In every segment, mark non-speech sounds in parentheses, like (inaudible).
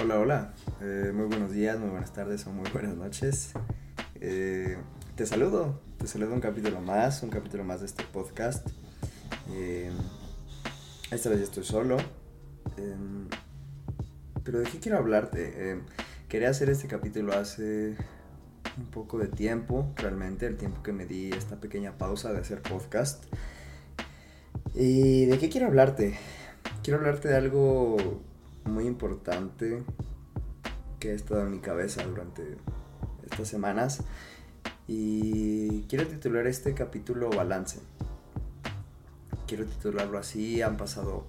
Hola, hola. Eh, muy buenos días, muy buenas tardes o muy buenas noches. Eh, te saludo, te saludo un capítulo más, un capítulo más de este podcast. Eh, esta vez estoy solo. Em, pero de qué quiero hablarte. Em, quería hacer este capítulo hace un poco de tiempo, realmente, el tiempo que me di esta pequeña pausa de hacer podcast. ¿Y de qué quiero hablarte? Quiero hablarte de algo muy importante que ha estado en mi cabeza durante estas semanas y quiero titular este capítulo Balance. Quiero titularlo así, han pasado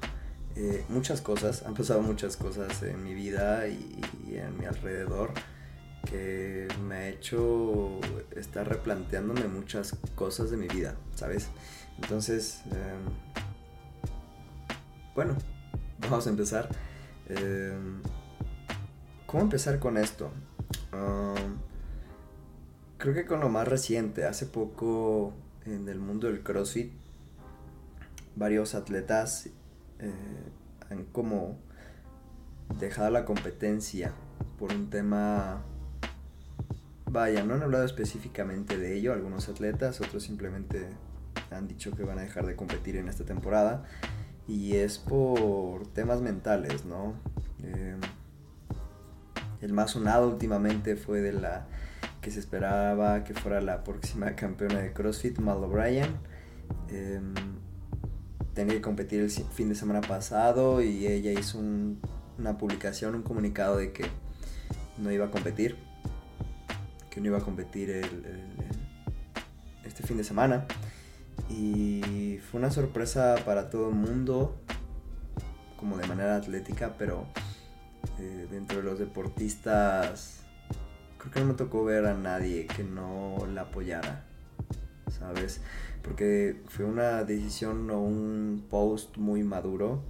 eh, muchas cosas, han pasado muchas cosas en mi vida y, en mi alrededor que me ha hecho estar replanteándome muchas cosas de mi vida, ¿sabes? Entonces, em, bueno, vamos a empezar. Em, ¿Cómo empezar con esto? creo que con lo más reciente, hace poco en el mundo del CrossFit, varios atletas eh, han como dejado la competencia por un tema... Vaya, no han hablado específicamente de ello algunos atletas, otros simplemente han dicho que van a dejar de competir en esta temporada y es por temas mentales, ¿no? Em, el más sonado últimamente fue de la que se esperaba que fuera la próxima (laughs) campeona de CrossFit, Mal O'Brien. Em, tenía que competir el fin de semana pasado y ella hizo una publicación, un comunicado de que no iba a competir, que no iba a competir este fin de semana. Y fue una sorpresa para todo el mundo, como de manera atlética, pero eh, dentro de los deportistas, creo que no me tocó ver a nadie que no la apoyara, ¿sabes? Porque fue una decisión o un post muy maduro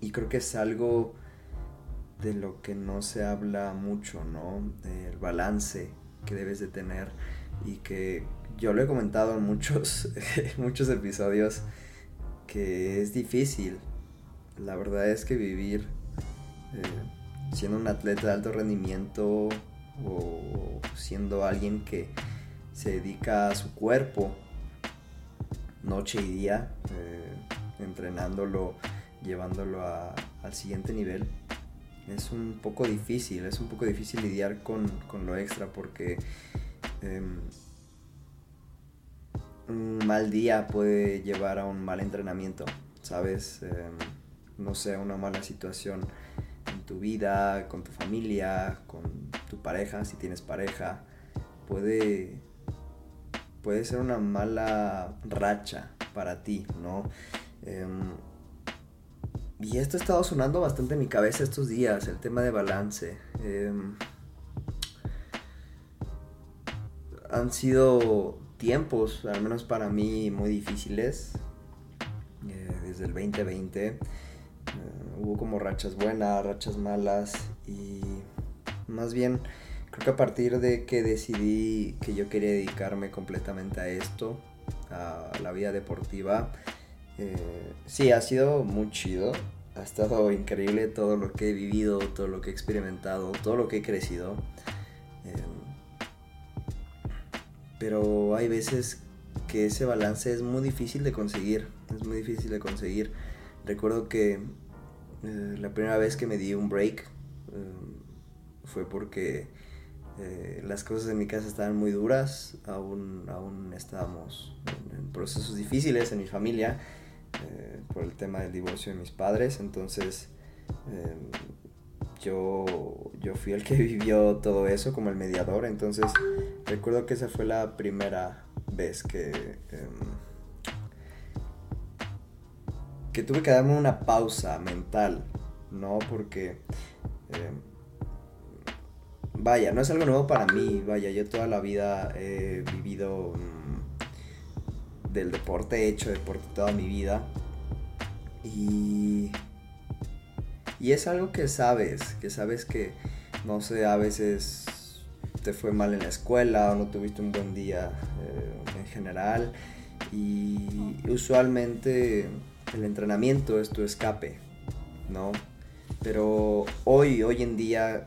y creo que es algo de lo que no se habla mucho, ¿no? El balance que debes de tener y que yo lo he comentado en muchos, (laughs) muchos episodios que es difícil. La verdad es que vivir eh, siendo un atleta de alto rendimiento o siendo alguien que se dedica a su cuerpo noche y día, eh, entrenándolo, llevándolo al siguiente nivel, es un poco difícil, es un poco difícil lidiar con, lo extra porque em, un mal día puede llevar a un mal entrenamiento, ¿sabes? Em, no sé, una mala situación en tu vida, con tu familia, con tu pareja, si tienes pareja, puede, puede ser una mala racha para ti, ¿no? Em, y esto ha estado sonando bastante en mi cabeza estos días, el tema de balance. Em, han sido tiempos, al menos para mí, muy difíciles. Eh, desde el 2020 eh, hubo como rachas buenas, rachas malas y más bien creo que a partir de que decidí que yo quería dedicarme completamente a esto, a la vida deportiva, eh, sí, ha sido muy chido. Ha estado increíble todo lo que he vivido, todo lo que he experimentado, todo lo que he crecido. Pero hay veces que ese balance es muy difícil de conseguir, es muy difícil de conseguir. Recuerdo que eh, la primera vez que me di un break eh, fue porque eh, las cosas en mi casa estaban muy duras, aún, aún estábamos en, procesos difíciles en mi familia por el tema del divorcio de mis padres, entonces yo, yo fui el que (laughs) vivió todo eso como el mediador, entonces recuerdo que esa fue la primera vez que, em, que tuve que darme una pausa mental, ¿no? Porque, em, vaya, no es algo nuevo para mí, vaya, yo toda la vida he vivido mm, del deporte, he hecho deporte toda mi vida y y es algo que sabes, que sabes que, no sé, a veces te fue mal en la escuela o no tuviste un buen día eh, en general. Y usualmente el entrenamiento es tu escape, ¿no? Pero hoy, hoy en día,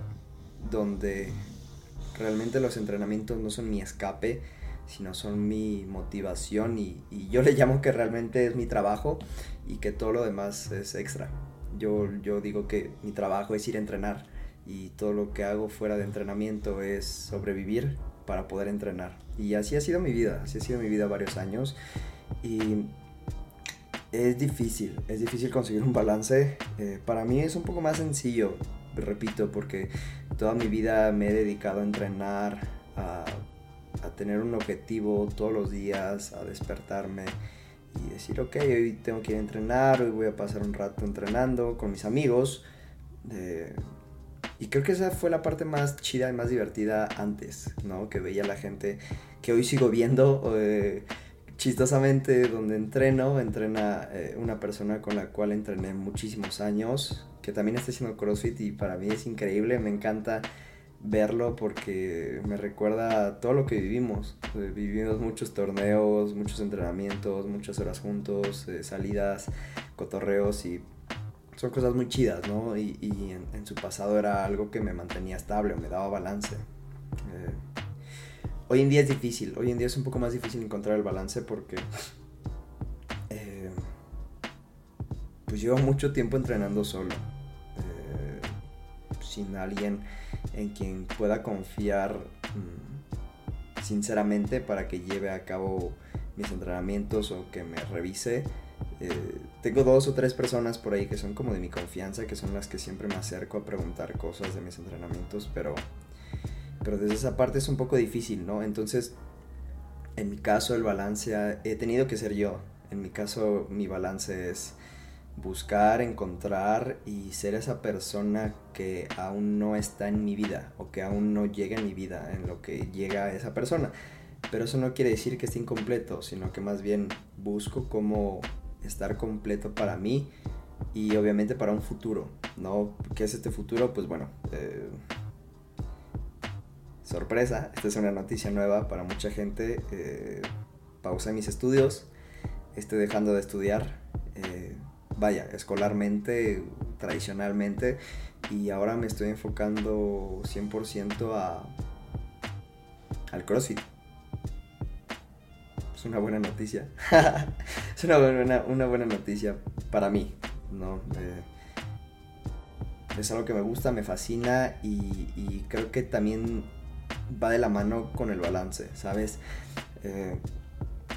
donde realmente los entrenamientos no son mi escape, sino son mi motivación y, yo le llamo que realmente es mi trabajo y que todo lo demás es extra. Yo, yo digo que mi trabajo es ir a entrenar y todo lo que hago fuera de entrenamiento es sobrevivir para poder entrenar. Y así ha sido mi vida, así ha sido mi vida varios años y es difícil, es difícil conseguir un balance. Eh, para mí es un poco más sencillo, repito, porque toda mi vida me he dedicado a entrenar, a a tener un objetivo todos los días, a despertarme y decir, ok, hoy tengo que ir a entrenar, hoy voy a pasar un rato entrenando con mis amigos. y creo que esa fue la parte más chida y más divertida antes, ¿no? Que veía la gente que hoy sigo viendo. (laughs) Eh, chistosamente, donde entreno, entrena eh, una persona con la cual entrené muchísimos años, que también está haciendo CrossFit y para mí es increíble, me encanta verlo porque me recuerda todo lo que vivimos. Eh, vivimos muchos torneos, muchos entrenamientos, muchas horas juntos, eh, salidas, cotorreos y son cosas muy chidas, ¿no? Y, en, su pasado era algo que me mantenía estable, me daba balance. Eh, hoy en día es difícil, hoy en día es un poco más difícil encontrar el balance porque pues llevo mucho tiempo entrenando solo, sin alguien en quien pueda confiar mm, sinceramente para que lleve a cabo mis entrenamientos o que me revise. Eh, tengo dos o tres personas por ahí que son como de mi confianza, que son las que siempre me acerco a preguntar cosas de mis entrenamientos, pero, pero desde esa parte es un poco difícil, ¿no? Entonces, en mi caso el balance he tenido que ser yo. En mi caso mi balance es buscar, encontrar y ser esa persona que aún no está en mi vida o que aún no llega en mi vida en lo que llega esa persona. Pero eso no quiere decir que esté incompleto, sino que más bien busco cómo estar completo para mí y obviamente para un futuro, ¿no? ¿Qué es este futuro? Pues bueno, eh, sorpresa, esta es una noticia nueva para mucha gente. Eh, pausé mis estudios, estoy dejando de estudiar. Eh, vaya, escolarmente, tradicionalmente, y ahora me estoy enfocando 100% a, al CrossFit. Es una buena noticia. (laughs) es una buena, una buena noticia para mí, ¿no? Eh, es algo que me gusta, me fascina y, creo que también va de la mano con el balance, ¿sabes? Eh,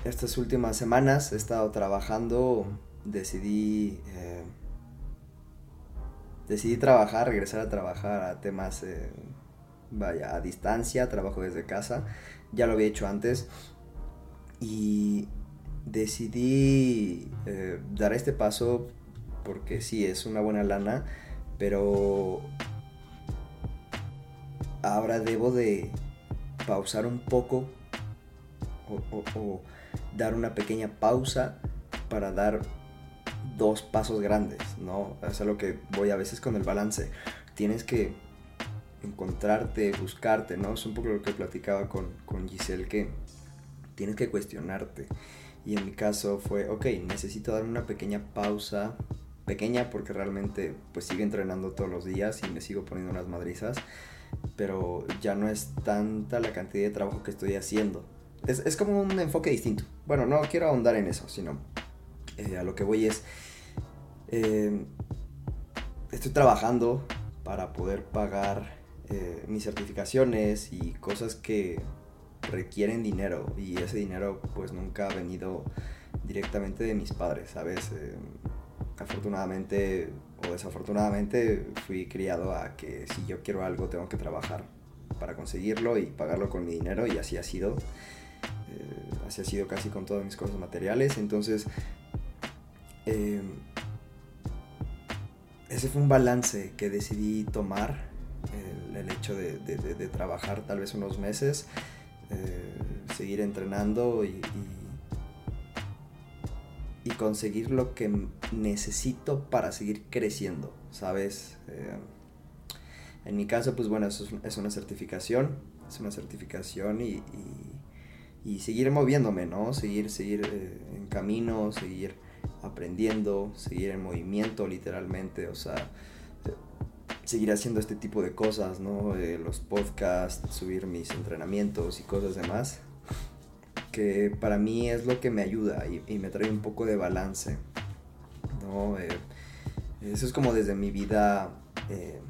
estas últimas semanas he estado trabajando decidí, eh, decidí trabajar, regresar a trabajar a temas, eh, vaya, a distancia, trabajo desde casa, ya lo había hecho antes y decidí eh, dar este paso porque sí, es una buena lana, pero ahora debo de pausar un poco o dar una pequeña pausa para dar dos pasos grandes, ¿no? Es a lo que voy a veces con el balance. Tienes que encontrarte, buscarte, ¿no? Es un poco lo que platicaba con, con Giselle, que tienes que cuestionarte. Y en mi caso fue, ok, necesito dar una pequeña pausa, pequeña porque realmente pues sigo entrenando todos los días y me sigo poniendo unas madrizas, pero ya no es tanta la cantidad de trabajo que estoy haciendo. Es, es como un enfoque distinto. Bueno, no quiero ahondar en eso, sino eh, a lo que voy es, eh, estoy trabajando para poder pagar eh, mis certificaciones y cosas que requieren dinero y ese dinero pues nunca ha venido directamente de mis padres, ¿sabes? afortunadamente o desafortunadamente fui criado a que si yo quiero algo tengo que trabajar para conseguirlo y pagarlo con mi dinero y así ha sido. así ha sido casi con todas mis cosas materiales. Entonces eh, ese fue un balance que decidí tomar, el, hecho de, trabajar tal vez unos meses, eh, seguir entrenando y, y, conseguir lo que necesito para seguir creciendo, ¿sabes? Eh, en mi caso, pues bueno, eso es, una certificación, es una certificación y, y, seguir moviéndome, ¿no? Seguir, seguir en camino, seguir aprendiendo, seguir en movimiento literalmente, o sea, seguir haciendo este tipo de cosas, ¿no? los podcasts, subir mis entrenamientos y cosas demás. Que para mí es lo que me ayuda y, me trae un poco de balance, ¿no? Eh, eso es como desde mi vida eh,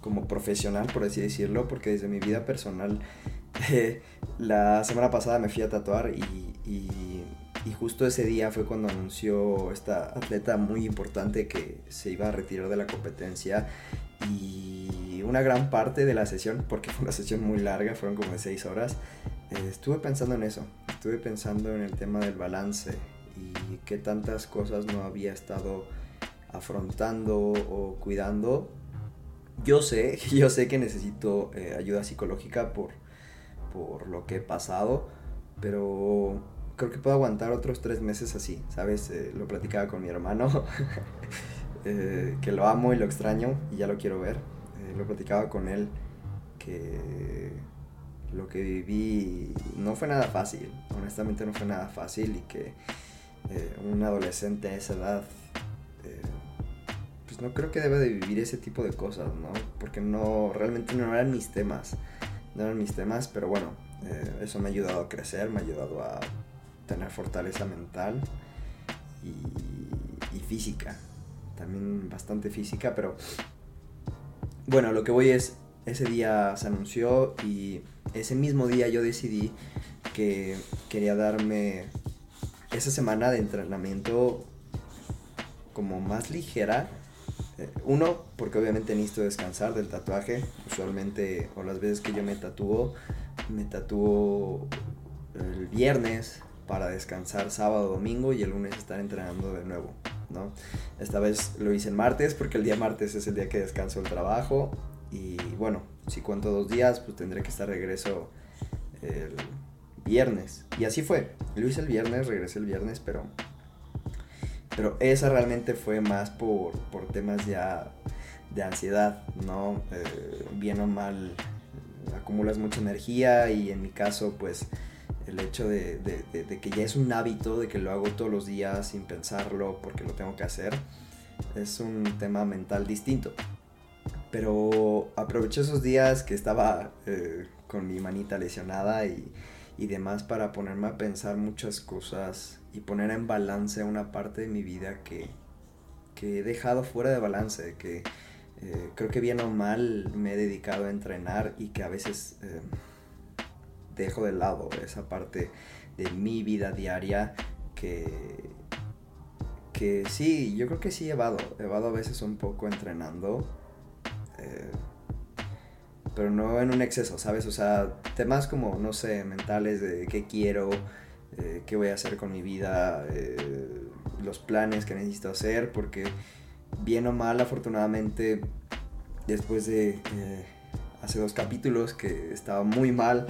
como profesional, por así decirlo, porque desde mi vida personal, (laughs) la semana pasada me fui a tatuar y, justo ese día fue cuando anunció esta atleta muy importante que se iba a retirar de la competencia. Y una gran parte de la sesión, porque fue una sesión muy larga, fueron como de seis horas, eh, estuve pensando en eso, estuve pensando en el tema del balance y qué tantas cosas no había estado afrontando o cuidando. Yo sé, (laughs) yo sé que necesito eh, ayuda psicológica por, por lo que he pasado, pero creo que puedo aguantar otros tres meses así, ¿sabes? Eh, lo platicaba con mi hermano, (laughs) eh, que lo amo y lo extraño y ya lo quiero ver. lo platicaba con él que lo que viví no fue nada fácil, honestamente no fue nada fácil y que un adolescente a esa edad no creo que deba de vivir ese tipo de cosas, ¿no? Porque no, realmente no eran mis temas, no eran mis temas, pero bueno, eh, eso me ha ayudado a crecer, me ha ayudado a tener fortaleza mental y, física, también bastante física, pero bueno, lo que voy es, ese día se anunció y ese mismo día yo decidí que quería darme esa semana de entrenamiento como más ligera eh, uno, porque obviamente necesito descansar del tatuaje. Usualmente, o las veces que yo me tatúo, me tatúo el viernes para descansar sábado, domingo y el lunes estar entrenando de nuevo, ¿no? Esta vez lo hice el martes porque el día martes es el día que descanso el trabajo y bueno, si cuento dos días, pues tendré que estar regreso el viernes. Y así fue. Lo hice el viernes, regresé el viernes, pero pero esa realmente fue más por, temas ya de ansiedad, ¿no? Eh, bien o mal acumulas mucha energía y en mi caso pues el hecho de, que ya es un hábito, de que lo hago todos los días sin pensarlo porque lo tengo que hacer, es un tema mental distinto. Pero aproveché esos días que estaba eh, con mi manita lesionada y, demás para ponerme a pensar muchas cosas y poner en balance una parte de mi vida que, he dejado fuera de balance, que eh, creo que bien o mal me he dedicado a entrenar y que a veces eh, dejo de lado esa parte de mi vida diaria que, que sí, yo creo que sí he evado, evado a veces un poco entrenando. Eh, pero no en un exceso, ¿sabes? O sea, temas como, no sé, mentales de qué quiero, eh, qué voy a hacer con mi vida, eh, los planes que necesito hacer, porque bien o mal, afortunadamente, después de hace dos capítulos que estaba muy mal,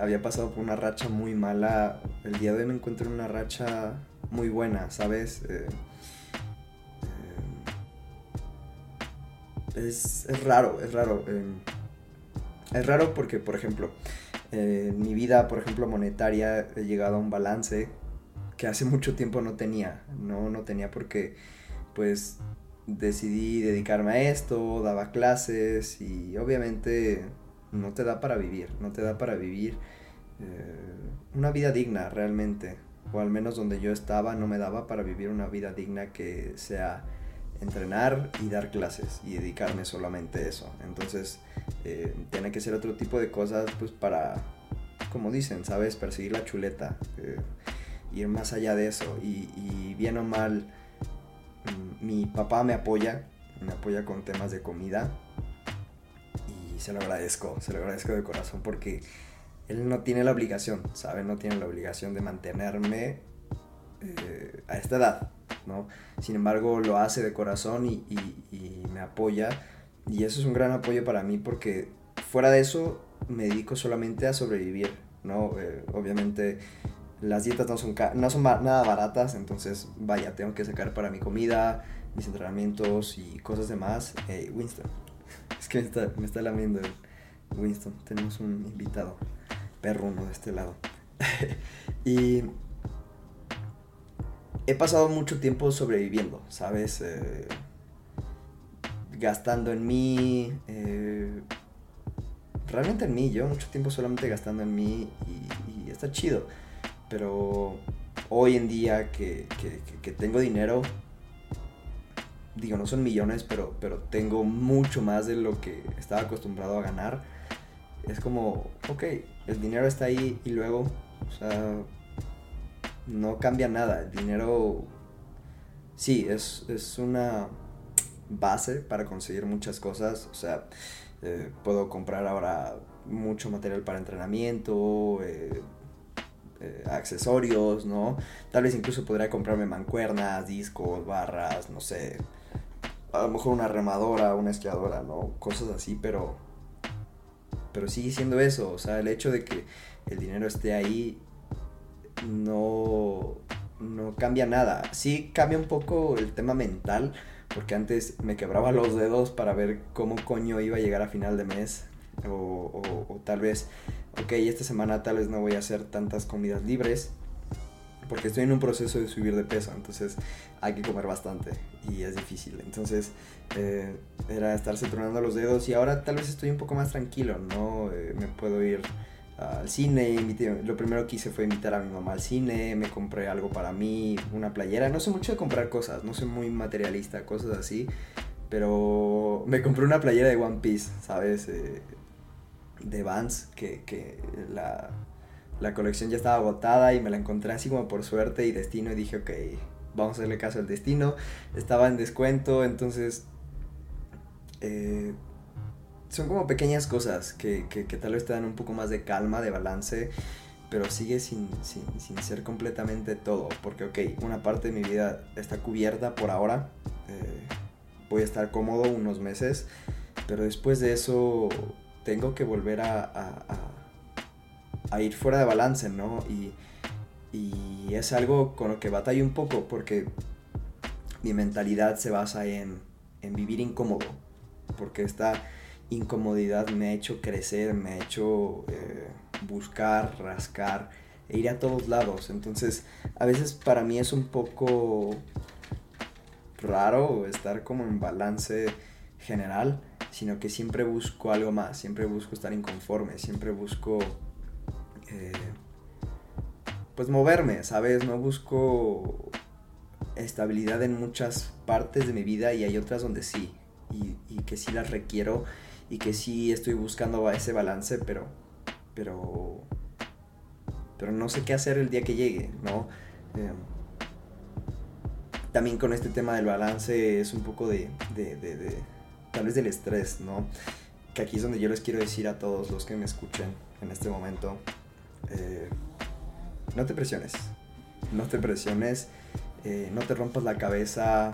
había pasado por una racha muy mala, el día de hoy me encuentro en una racha muy buena, ¿sabes? Es, es, raro, es raro. es raro porque, por ejemplo, eh, mi vida, por ejemplo, monetaria, he llegado a un balance que hace mucho tiempo no tenía, no, no tenía porque pues decidí dedicarme a esto, daba clases y obviamente no te da para vivir, no te da para vivir eh, una vida digna realmente, o al menos donde yo estaba no me daba para vivir una vida digna que sea entrenar y dar clases y dedicarme solamente a eso. Entonces, eh, tiene que ser otro tipo de cosas, pues para, como dicen, ¿sabes? Perseguir la chuleta, eh, ir más allá de eso. Y, bien o mal, mm, mi papá me apoya, me apoya con temas de comida. Se lo agradezco, se lo agradezco de corazón porque él no tiene la obligación, ¿sabes? No tiene la obligación de mantenerme eh, a esta edad, ¿no? Sin embargo, lo hace de corazón y, me apoya y eso es un gran apoyo para mí porque fuera de eso me dedico solamente a sobrevivir, ¿no? Eh, obviamente las dietas no son, no son nada baratas, entonces vaya, tengo que sacar para mi comida, mis entrenamientos y cosas demás. Hey, Winston, que me está, me está lamiendo Winston, tenemos un invitado perruno de este lado. (laughs) y he pasado mucho tiempo sobreviviendo, ¿sabes? Eh, gastando en mí, eh, realmente en mí, yo mucho tiempo solamente gastando en mí y, está chido, pero hoy en día que, que, tengo dinero, digo, no son millones, pero, pero tengo mucho más de lo que estaba acostumbrado a ganar, es como, ok, el dinero está ahí y luego, o sea, no cambia nada, el dinero sí, es, es una base para conseguir muchas cosas. O sea, eh, puedo comprar ahora mucho material para entrenamiento, eh, eh, accesorios, ¿no? Tal vez incluso podría comprarme mancuernas, discos, barras, no sé. A lo mejor una remadora, una esquiadora, ¿no? Cosas así, pero. Pero sigue siendo eso. O sea, el hecho de que el dinero esté ahí no. No cambia nada. Sí cambia un poco el tema mental porque antes me quebraba los dedos para ver cómo coño iba a llegar a final de mes. O, tal vez, ok, esta semana tal vez no voy a hacer tantas comidas libres. Porque estoy en un proceso de subir de peso, entonces hay que comer bastante y es difícil. Entonces eh, era estarse tronando los dedos y ahora tal vez estoy un poco más tranquilo, ¿no? Eh, me puedo ir al cine, lo primero que hice fue invitar a mi mamá al cine, me compré algo para mí, una playera, no sé mucho de comprar cosas, no soy muy materialista, cosas así, pero me compré una playera de One Piece, ¿sabes? Eh, de Vans, que, que la, la, colección ya estaba agotada y me la encontré así como por suerte y destino y dije, ok, vamos a hacerle caso al destino, estaba en descuento, entonces... Eh, son como pequeñas cosas que, tal vez te dan un poco más de calma, de balance, pero sigue sin, ser completamente todo. Porque, ok, una parte de mi vida está cubierta por ahora. Eh, voy a estar cómodo unos meses, pero después de eso tengo que volver a, ir fuera de balance, ¿no? Y, y es algo con lo que batallo un poco porque mi mentalidad se basa en, en vivir incómodo. Porque está incomodidad me ha hecho crecer, me ha hecho eh, buscar, rascar e ir a todos lados. Entonces, a veces para mí es un poco raro estar como en balance general, sino que siempre busco algo más, siempre busco estar inconforme, siempre busco eh, pues moverme, ¿sabes? No busco estabilidad en muchas partes de mi vida y hay otras donde sí, y, que sí las requiero y que sí estoy buscando ese balance, pero, pero, pero no sé qué hacer el día que llegue, ¿no? Em, también con este tema del balance es un poco de, de, de, tal vez del estrés, ¿no? Que aquí es donde yo les quiero decir a todos los que me escuchen en este momento, eh, no te presiones, no te presiones, eh, no te rompas la cabeza.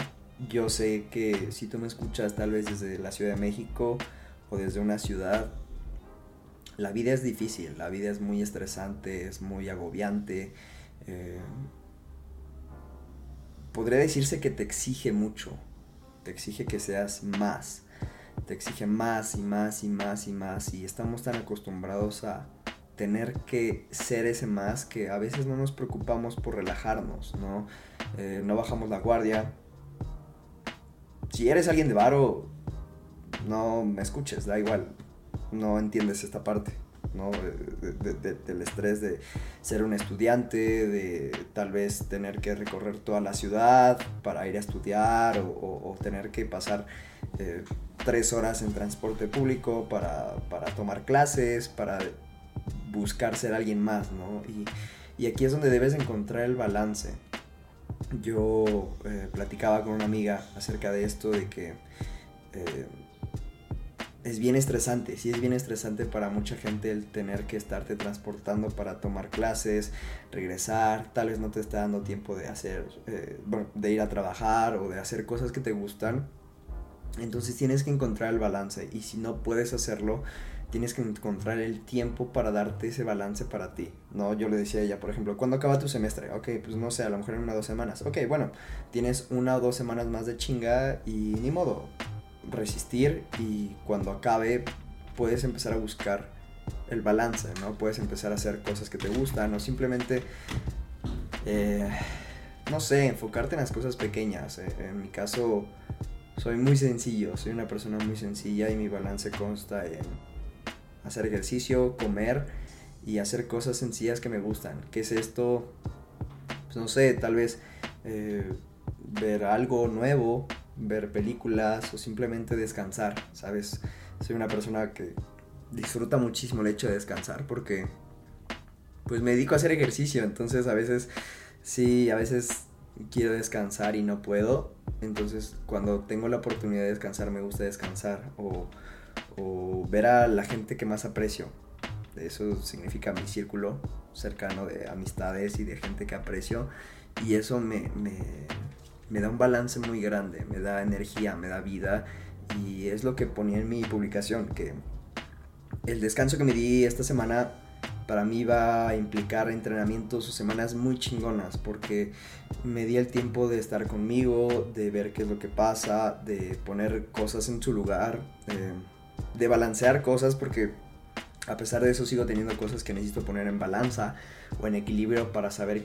Yo sé que si tú me escuchas tal vez desde la Ciudad de México, o desde una ciudad, la vida es difícil, la vida es muy estresante, es muy agobiante. Eh, podría decirse que te exige mucho, te exige que seas más, te exige más y más y más y más y estamos tan acostumbrados a tener que ser ese más que a veces no nos preocupamos por relajarnos, ¿no? Eh, no bajamos la guardia. Si eres alguien de varo, no me escuches, da igual, no entiendes esta parte. ¿no? del estrés de ser un estudiante, de tal vez tener que recorrer toda la ciudad para ir a estudiar o, tener que pasar eh, tres horas en transporte público para, tomar clases, para buscar ser alguien más, ¿no? Y, aquí es donde debes encontrar el balance. Yo eh, platicaba con una amiga acerca de esto, de que eh, es bien estresante, sí es bien estresante para mucha gente el tener que estarte transportando para tomar clases, regresar, tal vez no te está dando tiempo de hacer, eh, de ir a trabajar o de hacer cosas que te gustan. Entonces tienes que encontrar el balance y si no puedes hacerlo, tienes que encontrar el tiempo para darte ese balance para ti. No, yo le decía a ella, por ejemplo, ¿cuándo acaba tu semestre? Ok, pues no sé, a lo mejor en una o dos semanas. Ok, bueno, tienes una o dos semanas más de chinga y ni modo resistir y cuando acabe puedes empezar a buscar el balance, ¿no? Puedes empezar a hacer cosas que te gustan o simplemente, eh, no sé, enfocarte en las cosas pequeñas. Eh, en mi caso, Soy muy sencillo, soy una persona muy sencilla y mi balance consta en hacer ejercicio, comer y hacer cosas sencillas que me gustan. ¿Qué es esto? Pues no sé, tal vez eh, ver algo nuevo, ver películas o simplemente descansar, ¿sabes? Soy una persona que disfruta muchísimo el hecho de descansar porque pues me dedico a hacer ejercicio, entonces a veces sí, a veces quiero descansar y no puedo, entonces cuando tengo la oportunidad de descansar me gusta descansar o, o ver a la gente que más aprecio. Eso significa mi círculo cercano de amistades y de gente que aprecio y eso me, me, da un balance muy grande, me da energía, me da vida y es lo que ponía en mi publicación, que el descanso que me di esta semana para mí va a implicar entrenamientos o semanas muy chingonas porque me di el tiempo de estar conmigo, de ver qué es lo que pasa, de poner cosas en su lugar, eh, de balancear cosas porque a pesar de eso sigo teniendo cosas que necesito poner en balanza o en equilibrio para saber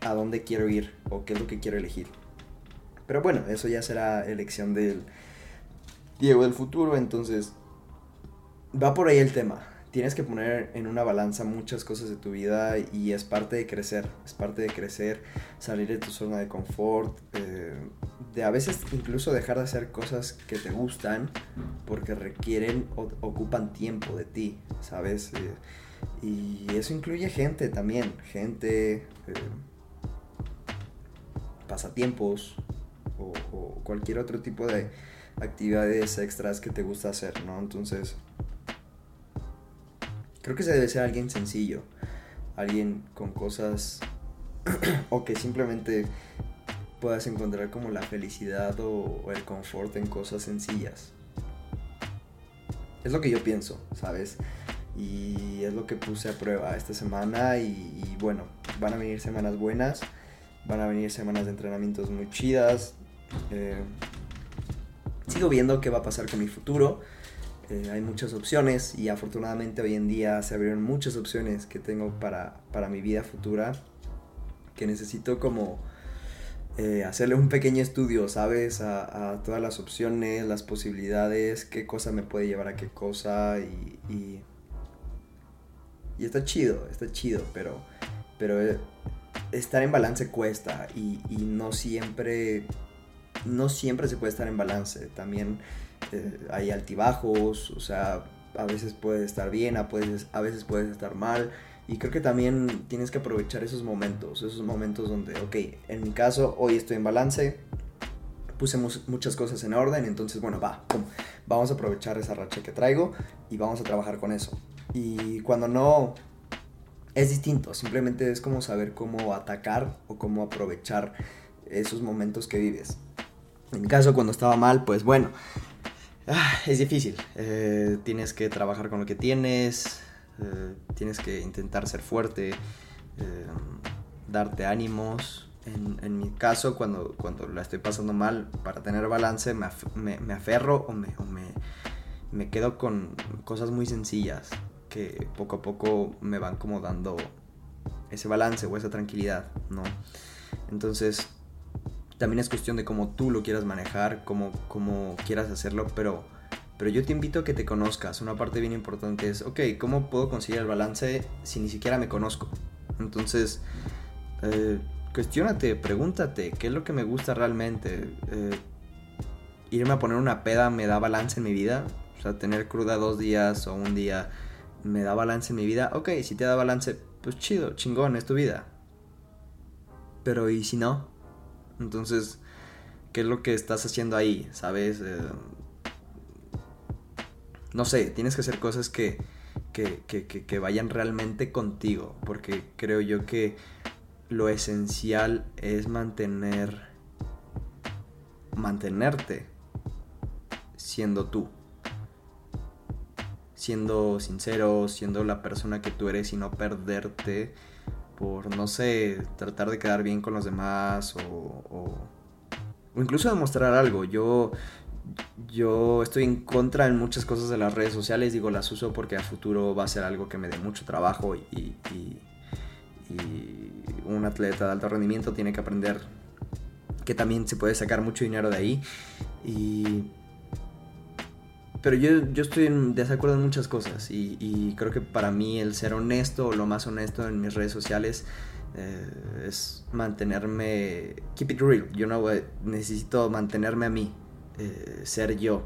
a dónde quiero ir o qué es lo que quiero elegir. Pero bueno, eso ya será elección del Diego del futuro, entonces va por ahí el tema tienes que poner en una balanza muchas cosas de tu vida y es parte de crecer, es parte de crecer, salir de tu zona de confort, eh, de a veces incluso dejar de hacer cosas que te gustan porque requieren o ocupan tiempo de ti, ¿sabes? Eh, y eso incluye gente también, gente, eh, pasatiempos o, o cualquier otro tipo de actividades extras que te gusta hacer, ¿no? Entonces Creo que se debe ser alguien sencillo, alguien con cosas (clears throat) o que simplemente puedas encontrar como la felicidad o, el confort en cosas sencillas. Es lo que yo pienso, ¿sabes? Y es lo que puse a prueba esta semana y, bueno, van a venir semanas buenas, van a venir semanas de entrenamientos muy chidas. Eh, sigo viendo qué va a pasar con mi futuro eh, hay muchas opciones y afortunadamente hoy en día se abrieron muchas opciones que tengo para, para mi vida futura que necesito como eh, hacerle un pequeño estudio, ¿sabes? A, todas las opciones, las posibilidades, qué cosa me puede llevar a qué cosa y, y, y está chido, está chido, pero, pero eh, estar en balance cuesta y, y no siempre, no siempre se puede estar en balance, también eh, hay altibajos, o sea, a veces puedes estar bien, a, veces puedes estar mal. Y creo que también tienes que aprovechar esos momentos, esos momentos donde, ok, en mi caso, hoy estoy en balance, puse muchas cosas en orden, entonces, bueno, va, vamos a aprovechar esa racha que traigo y vamos a trabajar con eso. Y cuando no, es distinto, simplemente es como saber cómo atacar o cómo aprovechar esos momentos que vives. En mi caso, cuando estaba mal, pues bueno, Ah, es difícil. Eh, tienes que trabajar con lo que tienes, eh, tienes que intentar ser fuerte, eh, darte ánimos. En, mi caso, cuando, cuando la estoy pasando mal, para tener balance, me, me, aferro o, me, me, quedo con cosas muy sencillas que poco a poco me van como dando ese balance o esa tranquilidad, ¿no? Entonces, también es cuestión de cómo tú lo quieras manejar, cómo, cómo quieras hacerlo, pero, pero yo te invito a que te conozcas. Una parte bien importante es, ok, ¿cómo puedo conseguir el balance si ni siquiera me conozco? Entonces, eh, cuestionate, pregúntate, ¿qué es lo que me gusta realmente? Eh, irme a poner una peda me da balance en mi vida. O sea, tener cruda dos días o un día me da balance en mi vida. Ok, si te da balance, pues chido, chingón, es tu vida. Pero ¿y si no? Entonces, ¿qué es lo que estás haciendo ahí? ¿Sabes? Eh, no sé, tienes que hacer cosas que, que, que, que, vayan realmente contigo, porque creo yo que lo esencial es mantener, mantenerte siendo tú, siendo sincero, siendo la persona que tú eres y no perderte por, no sé, tratar de quedar bien con los demás o, o, incluso demostrar algo. Yo, yo estoy en contra en muchas cosas de las redes sociales, digo, las uso porque a futuro va a ser algo que me dé mucho trabajo y, y, y un atleta de alto rendimiento tiene que aprender que también se puede sacar mucho dinero de ahí Y... Pero yo, yo estoy en desacuerdo en muchas cosas y, y creo que para mí el ser honesto o lo más honesto en mis redes sociales eh, es mantenerme, keep it real, yo no necesito mantenerme a mí, eh, ser yo.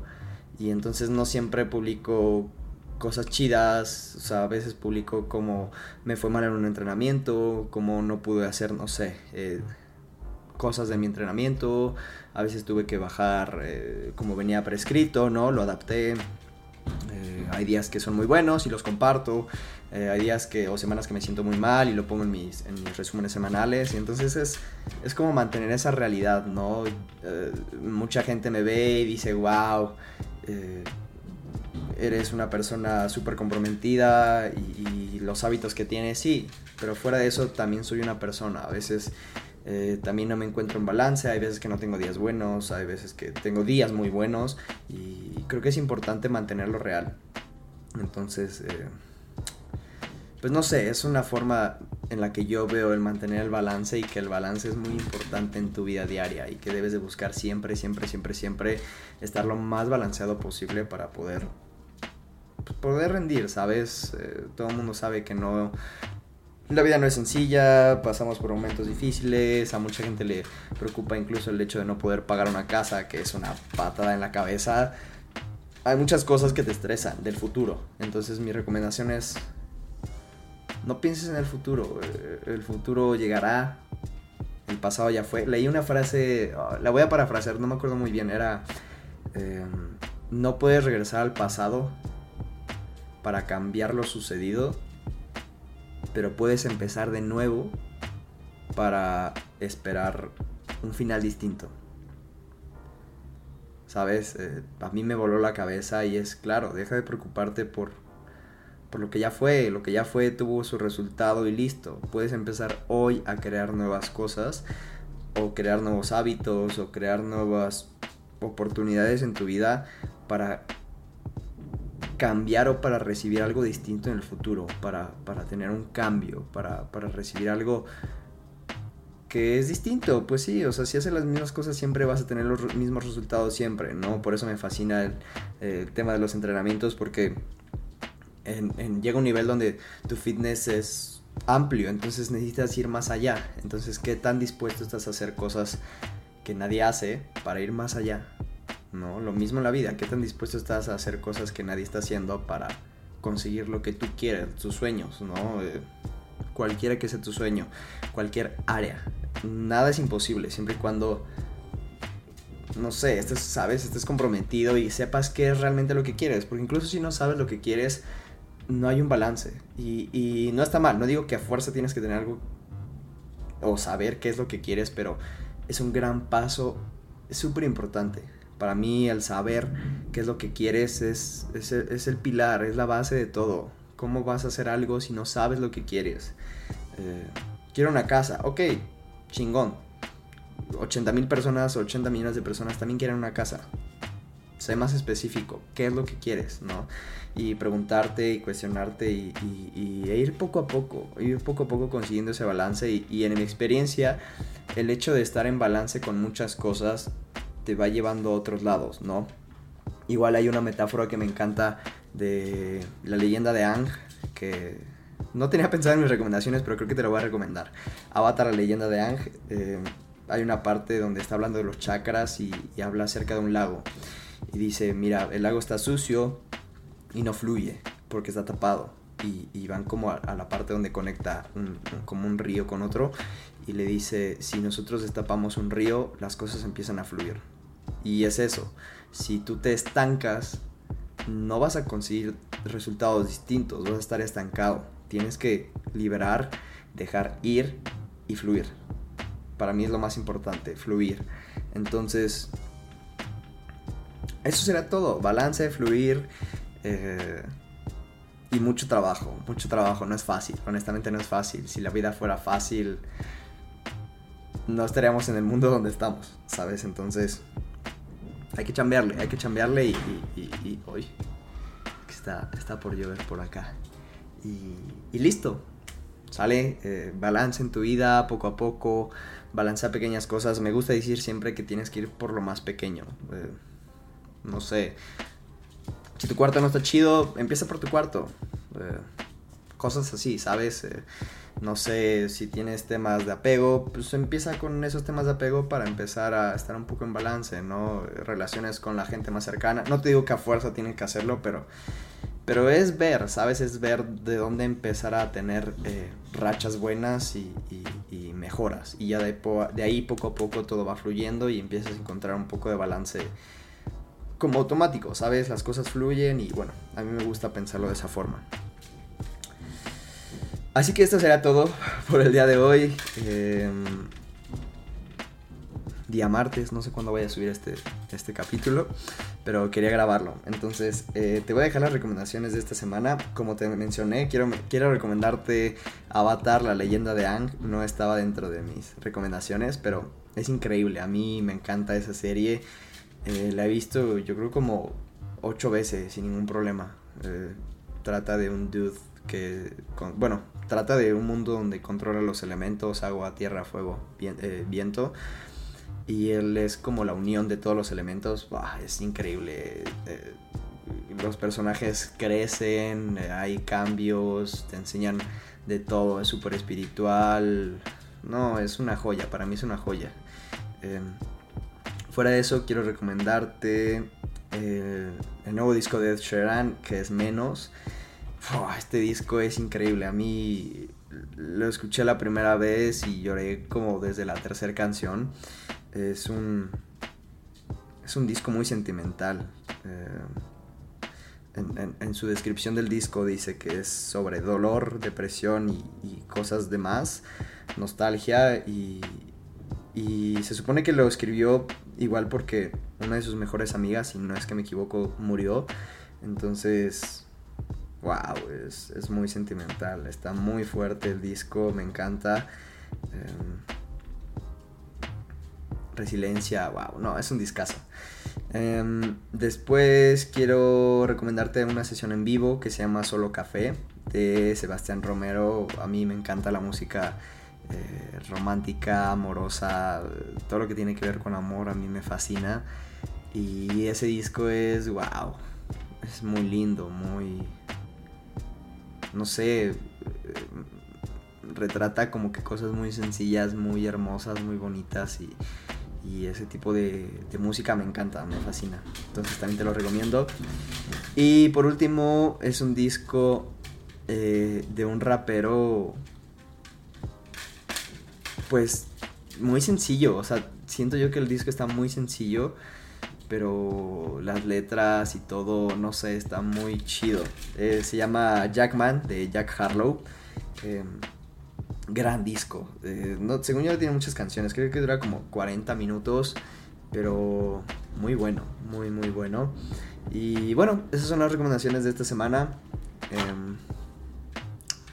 Y entonces no siempre publico cosas chidas, o sea, a veces publico como me fue mal en un entrenamiento, como no pude hacer, no sé, eh, cosas de mi entrenamiento, a veces tuve que bajar eh, como venía prescrito, ¿no? Lo adapté. Eh, hay días que son muy buenos y los comparto. hay días que, o semanas que me siento muy mal y lo pongo en mis, en mis resúmenes semanales. Y entonces es, es como mantener esa realidad, ¿no? mucha gente me ve y dice, wow, eres una persona súper comprometida y, los hábitos que tienes, sí, pero fuera de eso también soy una persona. A veces eh, también no me encuentro en balance, hay veces que no tengo días buenos, hay veces que tengo días muy buenos y creo que es importante mantenerlo real. Entonces, eh, pues no sé, es una forma en la que yo veo el mantener el balance y que el balance es muy importante en tu vida diaria y que debes de buscar siempre, siempre, siempre, siempre estar lo más balanceado posible para poder pues, poder rendir, ¿sabes? Eh, todo el mundo sabe que no... La vida no es sencilla, pasamos por momentos difíciles, a mucha gente le preocupa incluso el hecho de no poder pagar una casa, que es una patada en la cabeza. Hay muchas cosas que te estresan del futuro, entonces mi recomendación es no pienses en el futuro, eh, el futuro llegará, el pasado ya fue. Leí una frase, ah, la voy a parafrasear, no me acuerdo muy bien, era, em, no puedes regresar al pasado, para cambiar lo sucedido, pero puedes empezar de nuevo para esperar un final distinto. ¿Sabes? Eh, a mí me voló la cabeza y es claro, deja de preocuparte por, por lo que ya fue, lo que ya fue tuvo su resultado y listo. Puedes empezar hoy a crear nuevas cosas o crear nuevos hábitos o crear nuevas oportunidades en tu vida para cambiar o para recibir algo distinto en el futuro, para, tener un cambio, para, recibir algo que es distinto, pues sí, o sea, si haces las mismas cosas siempre vas a tener los mismos resultados siempre, ¿no? Por eso me fascina el, tema de los entrenamientos porque llega un nivel donde tu fitness es amplio, entonces necesitas ir más allá, entonces qué tan dispuesto estás a hacer cosas que nadie hace para ir más allá, ¿no? Lo mismo en la vida, ¿qué tan dispuesto estás a hacer cosas que nadie está haciendo para conseguir lo que tú quieres, tus sueños, ¿no? Eh, cualquiera que sea tu sueño, cualquier área. Nada es imposible, siempre y cuando, no sé, estés, sabes, estés comprometido y sepas qué es realmente lo que quieres, porque incluso si no sabes lo que quieres, no hay un balance. Y, y no está mal, no digo que a fuerza tienes que tener algo o saber qué es lo que quieres, pero es un gran paso, súper importante para mí el saber qué es lo que quieres es, es, el pilar, es la base de todo. ¿Cómo vas a hacer algo si no sabes lo que quieres? Eh, quiero una casa, ok, chingón. 80 mil personas, 80 millones de personas también quieren una casa. Sé más específico, qué es lo que quieres, ¿no? Y preguntarte y cuestionarte y, e ir poco a poco, ir poco a poco consiguiendo ese balance. Y, y en mi experiencia, el hecho de estar en balance con muchas cosas te va llevando a otros lados, ¿no? Igual hay una metáfora que me encanta de la leyenda de Ang, que no tenía pensado en mis recomendaciones, pero creo que te lo voy a recomendar. Avatar, la leyenda de Ang, eh, hay una parte donde está hablando de los chakras y, habla acerca de un lago. Y dice, mira, el lago está sucio y no fluye porque está tapado. Y, van como a, la parte donde conecta como un río con otro. Y le dice, si nosotros destapamos un río, las cosas empiezan a fluir. Y es eso, si tú te estancas, no vas a conseguir resultados distintos, vas a estar estancado. Tienes que liberar, dejar ir y fluir. Para mí es lo más importante, fluir. Entonces, eso será todo. Balance, fluir eh, y mucho trabajo. Mucho trabajo, no es fácil. Honestamente no es fácil. Si la vida fuera fácil, no estaríamos en el mundo donde estamos, ¿sabes? Entonces, hay que chambearle, hay que chambearle y, y, hoy está, está por llover por acá. Y, listo. ¿Sale? Eh, balance en tu vida poco a poco, balancea pequeñas cosas. Me gusta decir siempre que tienes que ir por lo más pequeño. Eh, no sé. Si tu cuarto no está chido, empieza por tu cuarto. Eh, cosas así, ¿sabes? no sé si tienes temas de apego, pues empieza con esos temas de apego para empezar a estar un poco en balance, ¿no? Relaciones con la gente más cercana. No te digo que a fuerza tienes que hacerlo, pero pero es ver, ¿sabes? Es ver de dónde empezar a tener eh, rachas buenas y, mejoras. Y ya de, de, ahí poco a poco todo va fluyendo y empiezas a encontrar un poco de balance como automático, ¿sabes? Las cosas fluyen y bueno, a mí me gusta pensarlo de esa forma. Así que esto será todo por el día de hoy. Em, día martes, no sé cuándo voy a subir este, este capítulo pero quería grabarlo. Entonces, eh, te voy a dejar las recomendaciones de esta semana. Como te mencioné, quiero, quiero recomendarte Avatar, la leyenda de Ang. No estaba dentro de mis recomendaciones, pero es increíble. A mí me encanta esa serie. Eh, la he visto, yo creo, como ocho veces sin ningún problema. Eh, trata de un dude que, bueno, trata de un mundo donde controla los elementos, agua, tierra, fuego, viento y él es como la unión de todos los elementos. es increíble. Eh, los personajes crecen, eh, hay cambios, te enseñan de todo, es súper espiritual. No, es una joya, para mí es una joya. Em, fuera de eso, quiero recomendarte eh, el nuevo disco de Ed Sheeran, que es Menos. Este disco es increíble, a mí lo escuché la primera vez y lloré como desde la tercera canción. Es un, es un disco muy sentimental. Eh, en, su descripción del disco dice que es sobre dolor, depresión y, cosas demás, nostalgia y, y se supone que lo escribió igual porque una de sus mejores amigas, si no es que me equivoco, murió. Entonces, wow, es, muy sentimental, está muy fuerte el disco, me encanta. Em, Resiliencia, wow, no, es un discazo. Em, después quiero recomendarte una sesión en vivo que se llama Solo Café de Sebastián Romero. A mí me encanta la música eh, romántica, amorosa, todo lo que tiene que ver con amor a mí me fascina. Y ese disco es, wow, es muy lindo, muy, no sé, eh, retrata como que cosas muy sencillas, muy hermosas, muy bonitas y y ese tipo de, música me encanta, me fascina. Entonces también te lo recomiendo. Y por último es un disco eh, de un rapero pues muy sencillo. O sea, siento yo que el disco está muy sencillo. Pero las letras y todo, no sé, está muy chido. Eh, se llama Jackman de Jack Harlow. Eh, gran disco. Eh, según yo tiene muchas canciones, creo que dura como 40 minutos, pero muy bueno, muy muy bueno. Y bueno, esas son las recomendaciones de esta semana.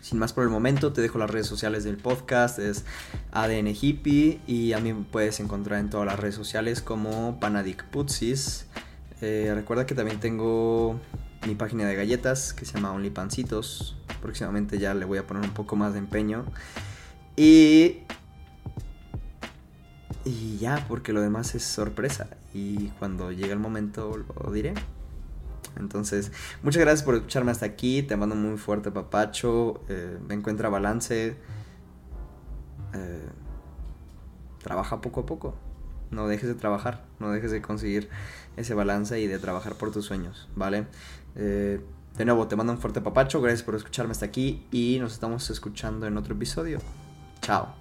Sin más por el momento, te dejo las redes sociales del podcast, es ADN Hippie y a mí me puedes encontrar en todas las redes sociales como Panadik Putsis. Eh, recuerda que también tengo mi página de galletas que se llama Only Pancitos. Próximamente ya le voy a poner un poco más de empeño. Y. Y ya, porque lo demás es sorpresa. Y cuando llegue el momento lo diré. Entonces, muchas gracias por escucharme hasta aquí. Te mando muy fuerte, papacho. Eh, encuentra balance. Eh, trabaja poco a poco. No dejes de trabajar. No dejes de conseguir ese balance y de trabajar por tus sueños, ¿vale? Eh, de nuevo, te mando un fuerte papacho. Gracias por escucharme hasta aquí. Y nos estamos escuchando en otro episodio. Chao.